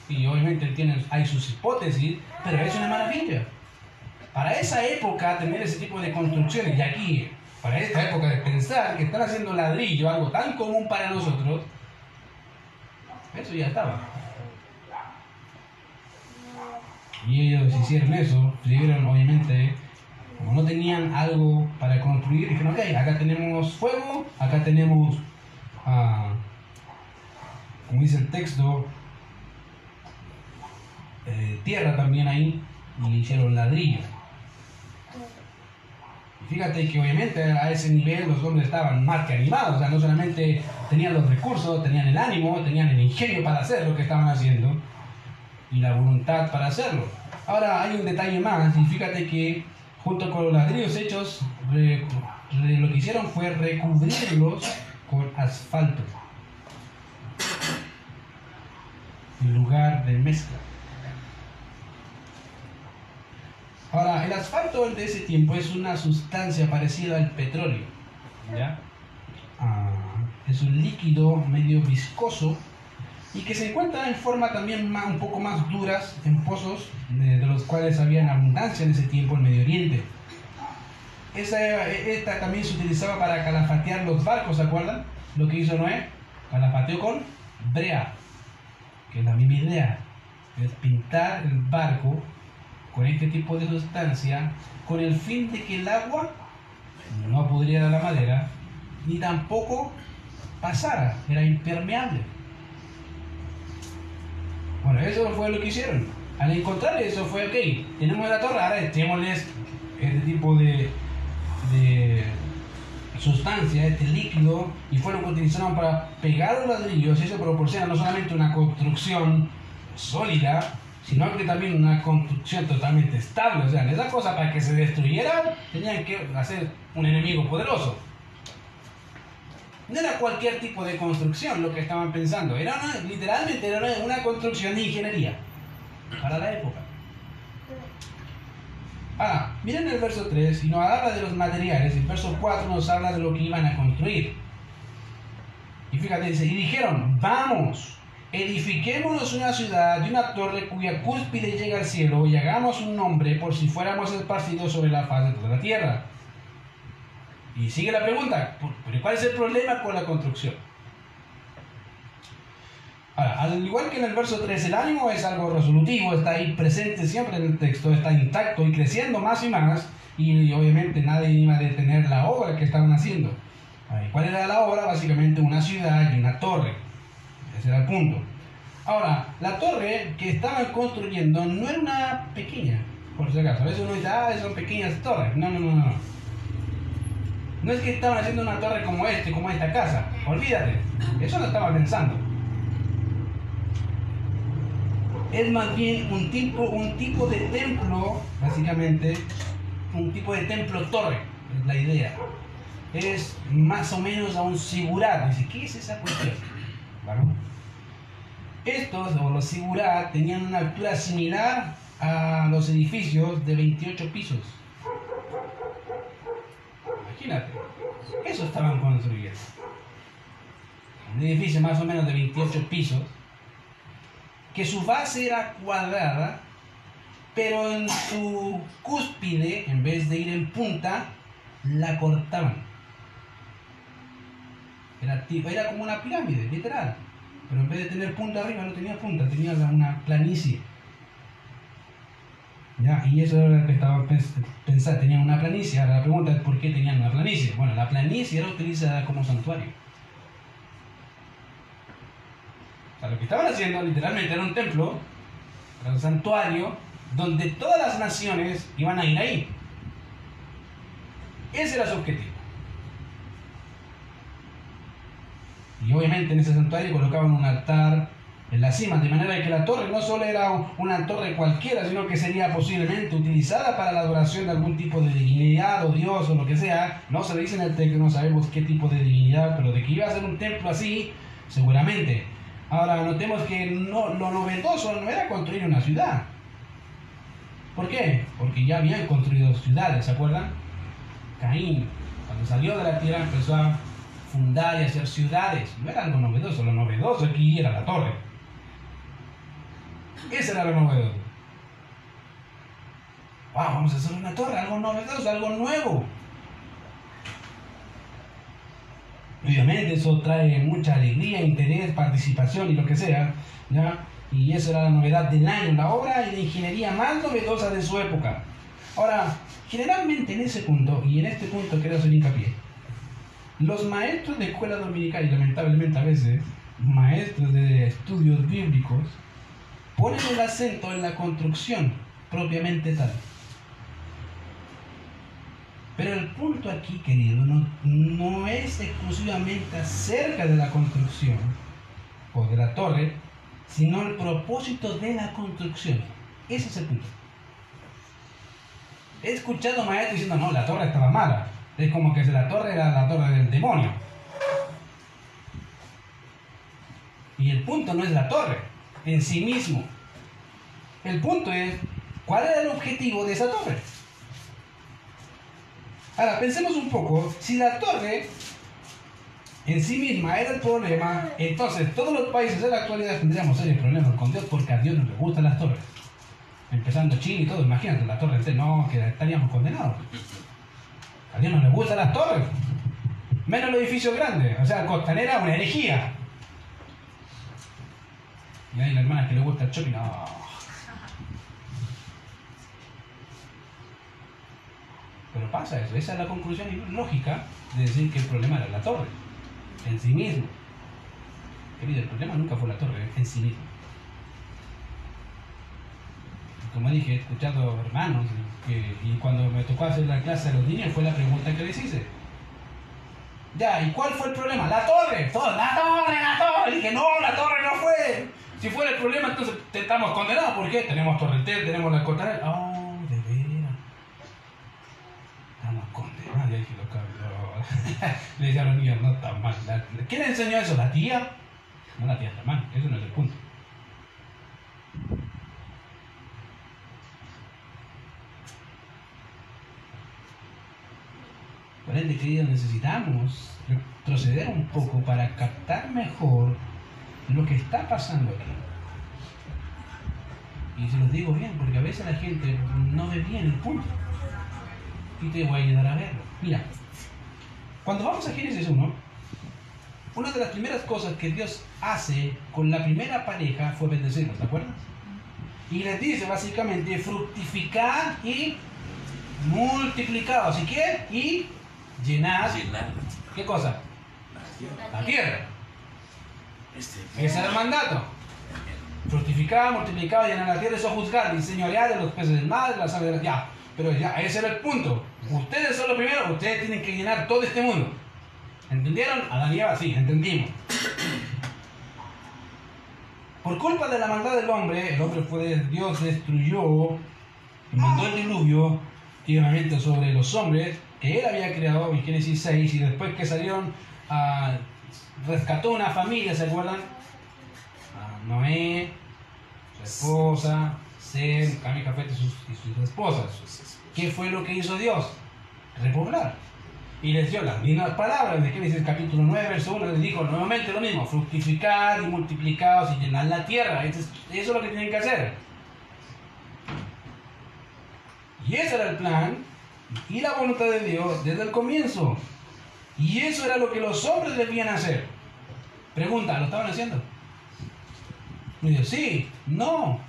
Y obviamente tienen, hay sus hipótesis, pero es una maravilla. Para esa época, tener ese tipo de construcciones, y aquí, para esta época de pensar que están haciendo ladrillo, algo tan común para nosotros, eso ya estaba. Y ellos hicieron eso, vivieron obviamente, como no tenían algo para construir, dijeron, ok, acá tenemos fuego, acá tenemos, ah, como dice el texto, eh, tierra también ahí, y hicieron ladrillo. Fíjate que obviamente a ese nivel los hombres estaban más que animados, o sea, no solamente tenían los recursos, tenían el ánimo, tenían el ingenio para hacer lo que estaban haciendo y la voluntad para hacerlo. Ahora hay un detalle más, y fíjate que junto con los ladrillos hechos, lo que hicieron fue recubrirlos con asfalto en lugar de mezcla. Ahora, el asfalto de ese tiempo es una sustancia parecida al petróleo. Ah, es un líquido medio viscoso y que se encuentra en forma también un poco más duras en pozos de, los cuales había abundancia en ese tiempo en Medio Oriente. esta también se utilizaba para calafatear los barcos, ¿se acuerdan? Lo que hizo Noé, calafateó con brea, que es la misma idea, es pintar el barco con este tipo de sustancia con el fin de que el agua no pudriera la madera ni tampoco pasara, era impermeable. Bueno, eso fue lo que hicieron. Al encontrar eso fue, ok, tenemos la torre, ahora echémosles este tipo de, sustancia, este líquido, y fueron que utilizaron para pegar los ladrillos, eso proporciona no solamente una construcción sólida, sino que también una construcción totalmente estable. O sea, esa cosa para que se destruyera tenían que hacer un enemigo poderoso. No era cualquier tipo de construcción lo que estaban pensando, era literalmente era una construcción de ingeniería para la época. Ah, miren el verso 3 y nos habla de los materiales, el verso 4 nos habla de lo que iban a construir. Y fíjate, dice, y dijeron, vamos, Edifiquémonos una ciudad y una torre cuya cúspide llega al cielo y hagamos un nombre por si fuéramos esparcidos sobre la faz de toda la tierra. Y sigue la pregunta, ¿cuál es el problema con la construcción? Ahora, al igual que en el verso 3, el ánimo es algo resolutivo, está ahí presente siempre en el texto, está intacto y creciendo más y más, y obviamente nadie iba a detener la obra que estaban haciendo. ¿Cuál era la obra? Básicamente una ciudad y una torre. Ese era el punto. Ahora, la torre que estaban construyendo no era una pequeña, por si acaso. A veces uno dice, ah, son pequeñas torres. No, no, no, no. No es que estaban haciendo una torre como este, como esta casa. Olvídate. Eso no estaba pensando. Es más bien un tipo, un tipo de templo, básicamente, un tipo de templo torre, es la idea. Es más o menos a un sigurat. Dice, ¿qué es esa cuestión? Estos, o los Sigurat, tenían una altura similar a los edificios de 28 pisos. Imagínate, eso estaban construyendo. Un edificio más o menos de 28 pisos, que su base era cuadrada, pero en su cúspide, en vez de ir en punta, la cortaban. Era, era como una pirámide, literal. Pero en vez de tener punta arriba, no tenía punta, tenía una planicie. ¿Ya? Y eso era lo que estaba pensando, tenían una planicie. Ahora la pregunta es por qué tenían una planicie. Bueno, la planicie era utilizada como santuario. O sea, lo que estaban haciendo literalmente era un templo, era un santuario, donde todas las naciones iban a ir ahí. Ese era su objetivo. Y obviamente en ese santuario colocaban un altar en la cima, de manera que la torre no solo era una torre cualquiera, sino que sería posiblemente utilizada para la adoración de algún tipo de divinidad o dios o lo que sea. No se dice en el texto, no sabemos qué tipo de divinidad, pero de que iba a ser un templo así, seguramente. Ahora, notemos que no, lo novedoso no era construir una ciudad. ¿Por qué? Porque ya habían construido ciudades, ¿se acuerdan? Caín, cuando salió de la tierra, empezó a fundar y hacer ciudades. No era algo novedoso, lo novedoso aquí era la torre. Ese era lo novedoso. Wow, vamos a hacer una torre, algo novedoso, algo nuevo. Obviamente eso trae mucha alegría, interés, participación y lo que sea. ¿ya? Y esa era la novedad del año, la obra de ingeniería más novedosa de su época. Ahora, generalmente en ese punto, y en este punto quiero hacer hincapié, los maestros de escuela dominical, y lamentablemente a veces maestros de estudios bíblicos, ponen el acento en la construcción propiamente tal. Pero el punto aquí, querido, no, no es exclusivamente acerca de la construcción o de la torre, sino el propósito de la construcción. Ese es el punto. He escuchado maestros diciendo, no, la torre estaba mala. Es como que la torre era la torre del demonio. Y el punto no es la torre en sí mismo. El punto es, ¿cuál era el objetivo de esa torre? Ahora, pensemos un poco, si la torre en sí misma era el problema, entonces todos los países de la actualidad tendríamos serios problemas con Dios porque a Dios no le gustan las torres. Empezando Chile y todo, imagínate, la torre entera, no, que estaríamos condenados. A Dios no le gustan las torres. Menos los edificios grandes. O sea, Costanera una herejía. Y hay la hermana que le gusta el shopping, no. Pero pasa eso, esa es la conclusión lógica de decir que el problema era la torre, en sí mismo. Querido, el problema nunca fue la torre, en sí mismo. Como dije, he escuchado hermanos y cuando me tocó hacer la clase a los niños fue la pregunta que les hice. Ya, ¿y cuál fue el problema? La torre. La torre, la torre. Dije, no, la torre no fue. Si fuera el problema, entonces estamos condenados. ¿Por qué? Tenemos Torrentel, tenemos la Costanera. Oh, de veras. Estamos condenados. Ya dije, lo cabrón. Le decía a los niños, no está mal. ¿Quién le enseñó eso? ¿La tía? No, la tía está mal. Eso no es el punto. Por ende, queridos, necesitamos retroceder un poco para captar mejor lo que está pasando aquí. Y se los digo bien, porque a veces la gente no ve bien el punto. Y te voy a ayudar a verlo. Mira, cuando vamos a Génesis 1, una de las primeras cosas que Dios hace con la primera pareja fue bendecirlos, ¿te acuerdas? Y les dice básicamente fructificar y multiplicados. ¿Y qué? Y llenar. ¿Qué cosa? La tierra. Este, Ese era el mandato. Fructificar, multiplicar, llenar la tierra, eso juzgar, y señorear de los peces del mar, de las aves de la tierra. Pero ya, ese era el punto. Ustedes son los primeros, ustedes tienen que llenar todo este mundo. ¿Entendieron? Adán y Eva, sí, entendimos. Por culpa de la maldad del hombre, el hombre fue, Dios destruyó y mandó el diluvio tiernamente sobre los hombres que él había creado en Génesis 6 y después que salieron rescató una familia, ¿se acuerdan? Noé, su esposa, Sem, Cami y sus, esposas. ¿Qué fue lo que hizo Dios? Repoblar. Y les dio las mismas palabras de Génesis capítulo 9, verso 1, les dijo nuevamente lo mismo, fructificar y multiplicados y llenar la tierra. Eso es lo que tienen que hacer. Y ese era el plan y la voluntad de Dios desde el comienzo. Y eso era lo que los hombres debían hacer. Pregunta, ¿lo estaban haciendo? Y yo, sí, no.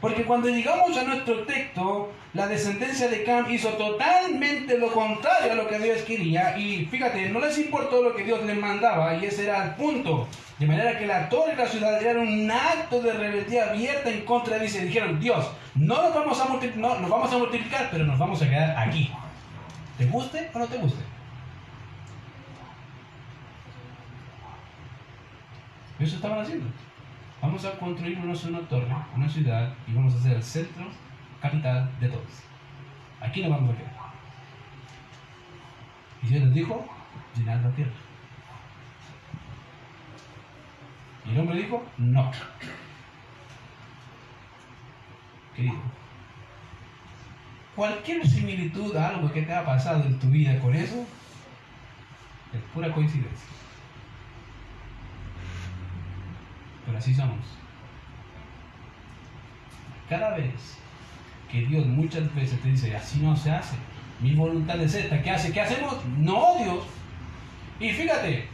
Porque cuando llegamos a nuestro texto, la descendencia de Cam hizo totalmente lo contrario a lo que Dios quería. Y fíjate, no les importó lo que Dios les mandaba, y ese era el punto. De manera que la torre y la ciudad eran un acto de rebeldía abierta en contra de Dios. Y dijeron, Dios, no nos vamos a, no, nos vamos a multiplicar, pero nos vamos a quedar aquí. ¿Te guste o no te guste? Eso estaban haciendo. Vamos a construir una torre, una ciudad, y vamos a ser el centro, capital de todos. Aquí nos vamos a quedar. Y Dios les dijo, llenar la tierra. Y el hombre dijo, no. Querido, cualquier similitud a algo que te ha pasado en tu vida con eso es pura coincidencia. Pero así somos. Cada vez que Dios muchas veces te dice, así no se hace, mi voluntad es esta, ¿qué hace? ¿Qué hacemos? No, Dios. Y fíjate,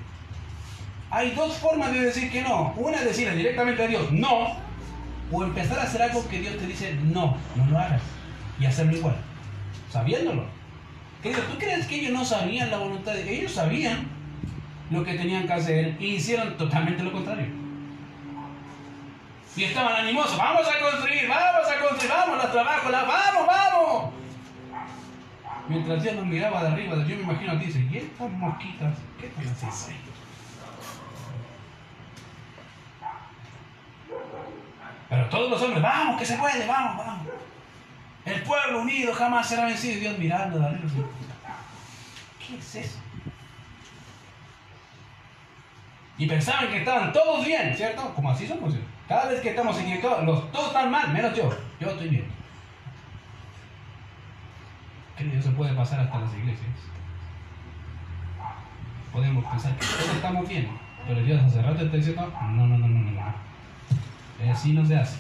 hay dos formas de decir que no. Una es decirle directamente a Dios, no, o empezar a hacer algo que Dios te dice, no, no lo hagas y hacerlo igual, sabiéndolo. ¿tú crees que ellos no sabían la voluntad de Ellos sabían lo que tenían que hacer y hicieron totalmente lo contrario. Y estaban animosos, vamos a construir, vamos a construir, vamos, los trabajos, la, vamos, vamos. Mientras Dios nos miraba de arriba, yo me imagino a ti, dice, ¿y estas mosquitas? ¿Qué te las hace? Pero todos los hombres, vamos, que se puede, vamos, vamos. El pueblo unido jamás será vencido. Dios mirando arriba. ¿Qué es eso? Y pensaban que estaban todos bien, ¿cierto? Como así somos. Cada vez que estamos en los, todos están mal, menos yo. Yo estoy bien. Querido, eso puede pasar hasta las iglesias. Podemos pensar que todos estamos bien, pero Dios hace rato está diciendo, no, no, no, no, no. Así no se hace.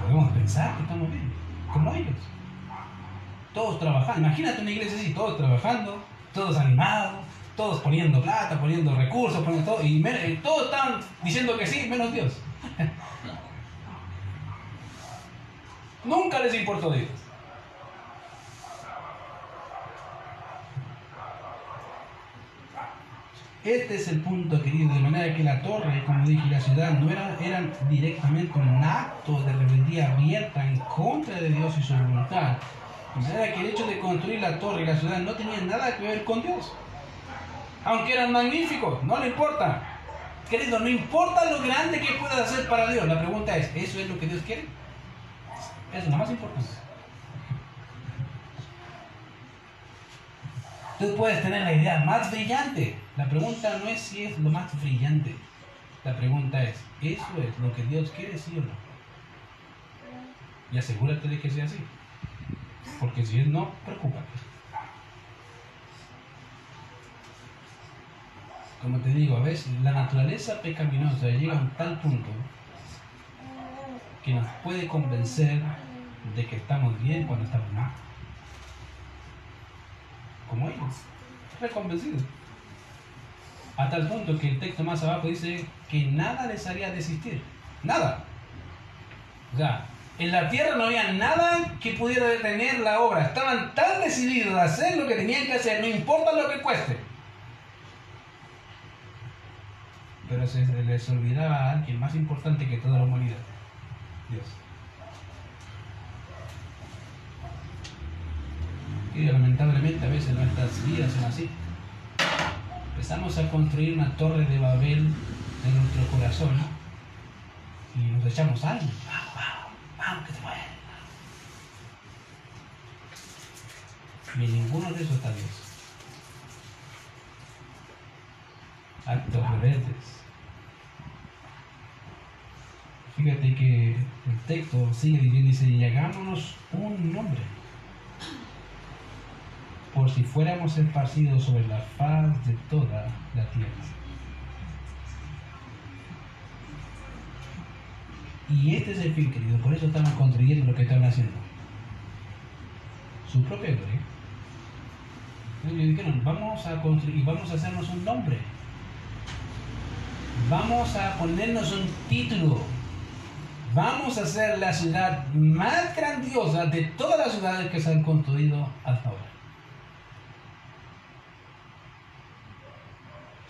Podemos pensar que estamos bien, como ellos. Todos trabajando. Imagínate una iglesia así, todos trabajando, todos animados, todos poniendo plata, poniendo recursos, poniendo todo, y, todos están diciendo que sí, menos Dios. Nunca les importó Dios. Este es el punto, querido, de manera que la torre, como dije, la ciudad no era, eran directamente un acto de rebeldía abierta en contra de Dios y su voluntad. De manera que el hecho de construir la torre y la ciudad no tenía nada que ver con Dios. Aunque eran magníficos, no le importa. Querido, no importa lo grande que puedas hacer para Dios. La pregunta es, ¿eso es lo que Dios quiere? Eso es lo más importante. Tú puedes tener la idea más brillante. La pregunta no es si es lo más brillante. La pregunta es, ¿eso es lo que Dios quiere, sí o no? Y asegúrate de que sea así. Porque si es no, preocúpate. Como te digo, a veces la naturaleza pecaminosa llega a un tal punto que nos puede convencer de que estamos bien cuando estamos mal como ellos, reconvencidos. A tal punto que el texto más abajo dice que nada les haría desistir. Nada. O sea, en la tierra no había nada que pudiera detener la obra. Estaban tan decididos a hacer lo que tenían que hacer, no importa lo que cueste. Pero se les olvidaba a alguien más importante que toda la humanidad. Dios. Y lamentablemente a veces nuestras vidas son así. Empezamos a construir una torre de Babel en nuestro corazón y nos echamos vamos, vamos, que te vaya. Y ninguno de esos está Dios. Actos rebeldes. Fíjate que el texto sigue diciendo, dice, y hagámonos un nombre por si fuéramos esparcidos sobre la faz de toda la tierra. Y este es el fin, querido, por eso estamos construyendo lo que están haciendo. Su propia gloria. Ellos dijeron, vamos a construir, vamos a hacernos un nombre. Vamos a ponernos un título. Vamos a hacer la ciudad más grandiosa de todas las ciudades que se han construido hasta ahora.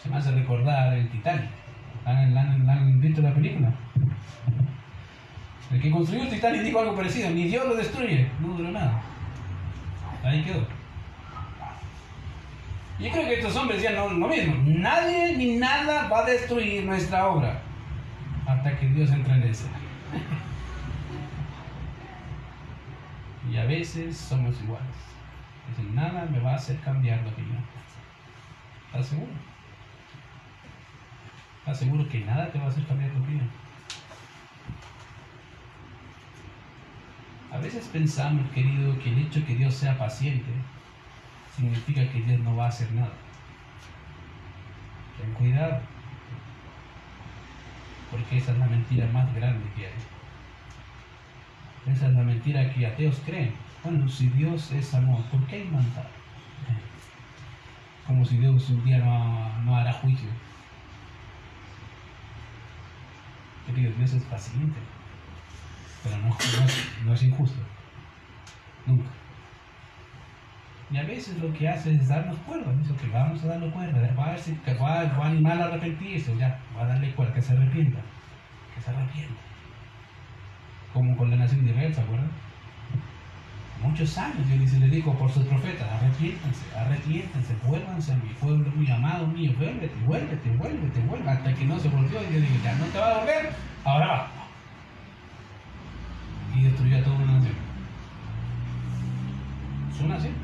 Me hace recordar el Titanic. ¿Han, visto la película? El que construyó el Titanic dijo algo parecido, ni Dios lo destruye, no duró nada. Ahí quedó. Yo creo que estos hombres decían lo, mismo. Nadie ni nada va a destruir nuestra obra hasta que Dios entre en escena. y a veces somos iguales. Dicen, nada me va a hacer cambiar de opinión. ¿Estás seguro? Aseguro que nada te va a hacer cambiar tu opinión. A veces pensamos, querido, que el hecho de que Dios sea paciente significa que Dios no va a hacer nada. Ten cuidado, porque esa es la mentira más grande que hay. Esa es la mentira que ateos creen. Bueno, si Dios es amor, ¿por qué hay maldad? Como si Dios un día no, no hará juicio. Dios es paciente, pero no, es, injusto. Nunca. Y a veces lo que hace es darnos cuerda. Dice que vamos a darle cuerda. Va a, decir, que va, a animar a arrepentirse. Ya, va a darle cuerda, que se arrepienta. Que se arrepienta. Como con la nación de Israel, ¿se? Muchos años, Dios dice, le dijo por sus profetas, arrepiéntanse, arrepiéntanse, vuélvanse a mi pueblo, mi amado mío, vuélvete, vuélvete, vuélvete, vuélvete, hasta que no se volvió y Dios dijo, ya no te va a volver, ahora va. Y destruyó a toda una nación. Su nación.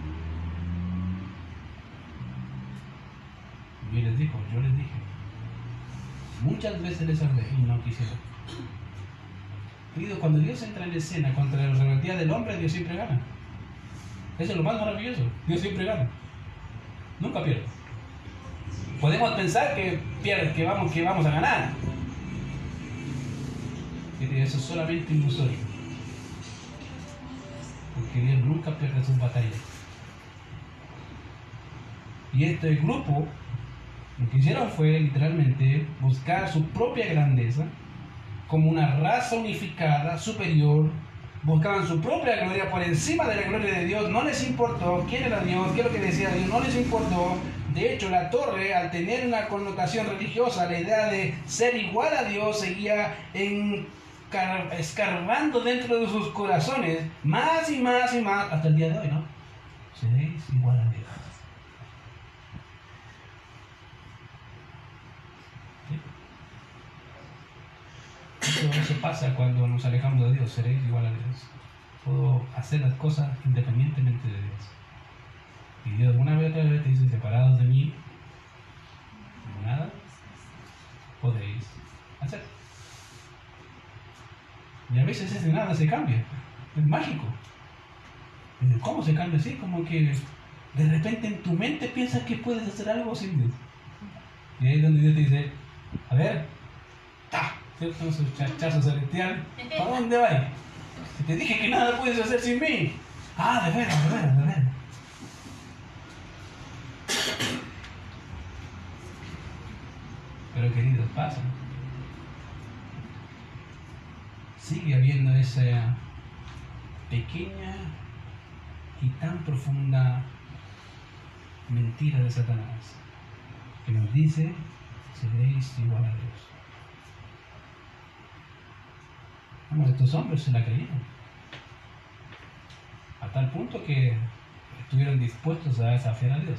Y les dijo, yo les dije, muchas veces les hablé y no quisieron. Querido, cuando Dios entra en escena contra la rebeldía del hombre, Dios siempre gana. Eso es lo más maravilloso. Dios siempre gana. Nunca pierde. Podemos pensar que, pierde, que, vamos, que vamos a ganar. Eso es solamente ilusorio. Porque Dios nunca pierde sus batallas. Y este grupo lo que hicieron fue literalmente buscar su propia grandeza como una raza unificada, superior, buscaban su propia gloria por encima de la gloria de Dios, no les importó quién era Dios, qué es lo que decía Dios, no les importó. De hecho, la torre, al tener una connotación religiosa, la idea de ser igual a Dios, seguía escarbando dentro de sus corazones, más y más y más, hasta el día de hoy, ¿no? Seréis igual a Dios. Eso, pasa cuando nos alejamos de Dios, seréis igual a Dios. Puedo hacer las cosas independientemente de Dios. Y Dios una vez otra vez te dice, separados de mí, nada podéis hacer. Y a veces ese nada se cambia. Es mágico. ¿Cómo se cambia así? Como que de repente en tu mente piensas que puedes hacer algo sin Dios. Y ahí es donde Dios te dice, a ver, Su chachazo celestial. ¿Para dónde? Si te dije que nada puedes hacer sin mí. Ah, de veras, de veras, de veras. Pero queridos, pasa. Sigue habiendo esa pequeña y tan profunda mentira de Satanás que nos dice seréis igual a Dios. Estos hombres se la creyeron. A tal punto que estuvieron dispuestos a desafiar a Dios.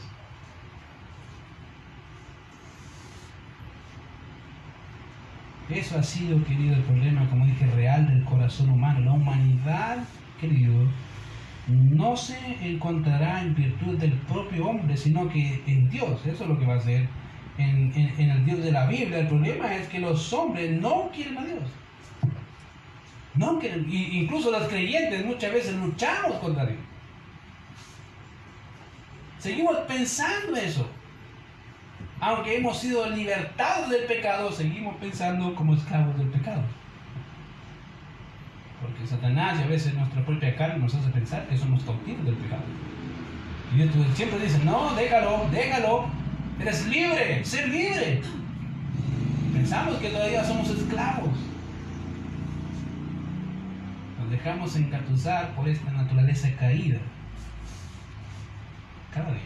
Eso ha sido, querido, el problema, como dije, real del corazón humano. La humanidad, querido, no se encontrará en virtud del propio hombre, sino que en Dios. Eso es lo que va a ser en, en el Dios de la Biblia. El problema es que los hombres no quieren a Dios. No, que, incluso los creyentes muchas veces luchamos contra Dios. Seguimos pensando eso. Aunque hemos sido libertados del pecado, seguimos pensando como esclavos del pecado. Porque Satanás y a veces nuestra propia carne nos hace pensar que somos cautivos del pecado. Y Dios siempre dice, no, déjalo, déjalo, eres libre, ser libre. Pensamos que todavía somos esclavos dejamos engatusar por esta naturaleza caída. Cada día.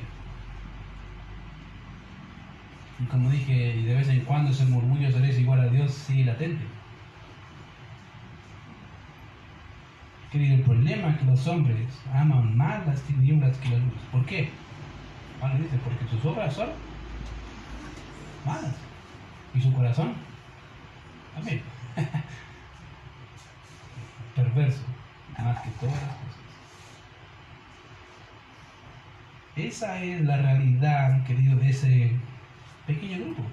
Y como dije, de vez en cuando ese murmullo seréis igual a Dios sigue latente. Querido, el problema es que los hombres aman más las tinieblas que la luz. ¿Por qué? Bueno, dice, porque sus obras son malas. Y su corazón también. perverso, más que todas las cosas. Esa es la realidad, querido, de ese pequeño grupo.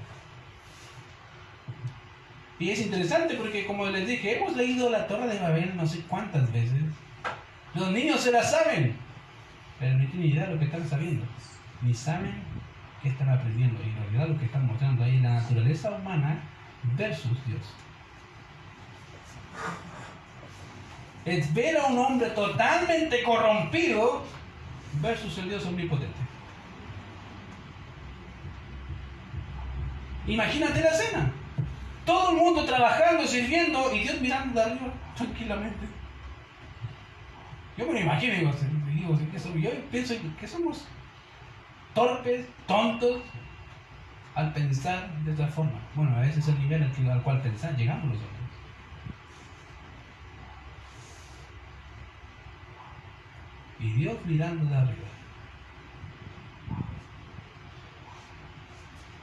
Y es interesante porque, como les dije, hemos leído la Torre de Babel no sé cuántas veces. Los niños se la saben, pero no tienen idea de lo que están sabiendo. Ni saben qué están aprendiendo. Y en realidad lo que están mostrando ahí es la naturaleza humana versus Dios es ver a un hombre totalmente corrompido versus el Dios omnipotente. Imagínate la escena. Todo el mundo trabajando, sirviendo y Dios mirando de arriba tranquilamente. Yo me lo imagino, digo, yo pienso que somos torpes, tontos al pensar de esta forma. Bueno, veces es el nivel al cual pensar llegamos nosotros. Y Dios mirando de arriba.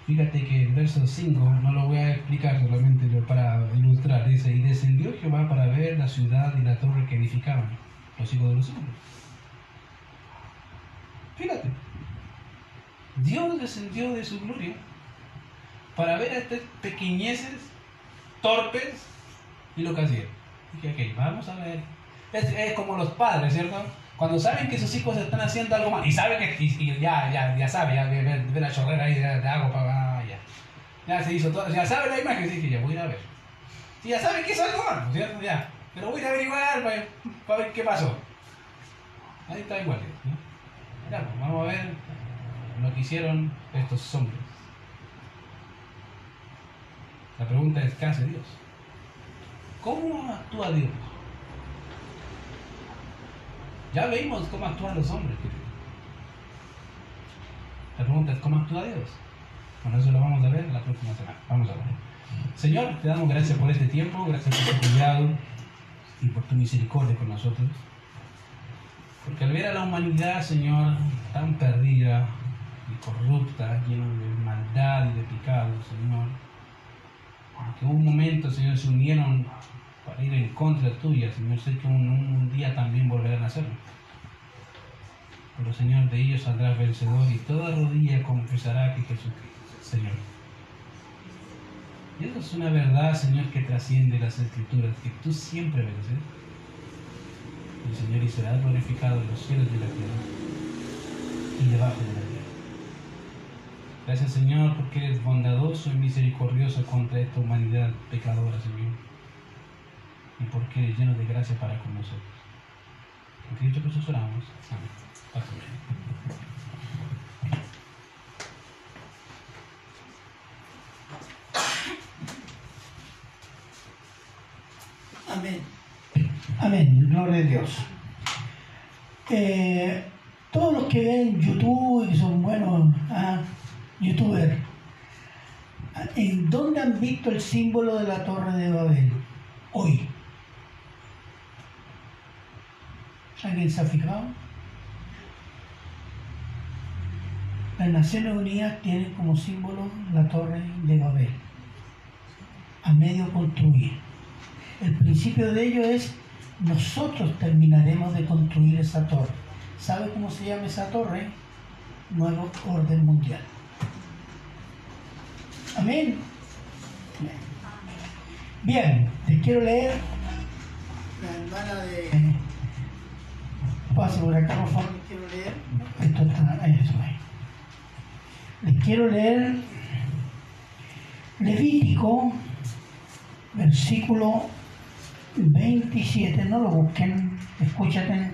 Fíjate que el verso 5, no lo voy a explicar solamente para ilustrar, dice, y descendió Jehová para ver la ciudad y la torre que edificaban los hijos de los hombres. Fíjate, Dios descendió de su gloria para ver a estas pequeñeces torpes y lo que hacían. Dije, ok, vamos a ver. Es, como los padres, ¿cierto? Cuando saben que sus hijos están haciendo algo mal y saben que y, ya, ya, ya sabe, ya ve, la chorrera ahí de, agua para ya. Ya se hizo todo, ya sabe la imagen, sí, que ya voy a ir a ver. Y ya saben que es algo mal, ¿cierto? Ya. Pero voy a averiguar para, para ver qué pasó. Ahí está igual. pues, vamos a ver lo que hicieron estos hombres. La pregunta es, ¿qué hace Dios? ¿Cómo actúa Dios? Ya veimos cómo actúan los hombres, La pregunta es, ¿cómo actúa Dios? Bueno, eso lo vamos a ver la próxima semana. Vamos a ver. Señor, te damos gracias por este tiempo, gracias por tu cuidado y por tu misericordia con nosotros. Porque al ver a la humanidad, Señor, tan perdida y corrupta, llena de maldad y de pecado, Señor, que un momento, Señor, se unieron para ir en contra tuya, Señor, sé que un, día también volverán a hacerlo. Pero, Señor, de ellos saldrá vencedor y toda rodilla confesará que Jesucristo es Señor. Y eso es una verdad, Señor, que trasciende las escrituras, que tú siempre vences. Y, Señor, y serás glorificado en los cielos de la tierra y debajo de la tierra. Gracias, Señor, porque eres bondadoso y misericordioso contra esta humanidad pecadora, Señor. Y porque eres lleno de gracia para con nosotros. En Cristo Jesús oramos. Amén. Amén. Amén. Gloria a Dios. Eh, todos los que ven YouTube y son buenos, ah, youtuber, ¿en dónde han visto el símbolo de la Torre de Babel? Hoy. ¿Alguien se ha fijado? Las Naciones Unidas tienen como símbolo la Torre de Babel, a medio construir. El principio de ello es, nosotros terminaremos de construir esa torre. ¿Sabe cómo se llama esa torre? Nuevo orden mundial. Amén. Bien, les quiero leer la hermana de. Pase por acá, por favor, les quiero leer. Esto está. Eso ahí. Les quiero leer Levítico, versículo 27. No lo busquen, escúchate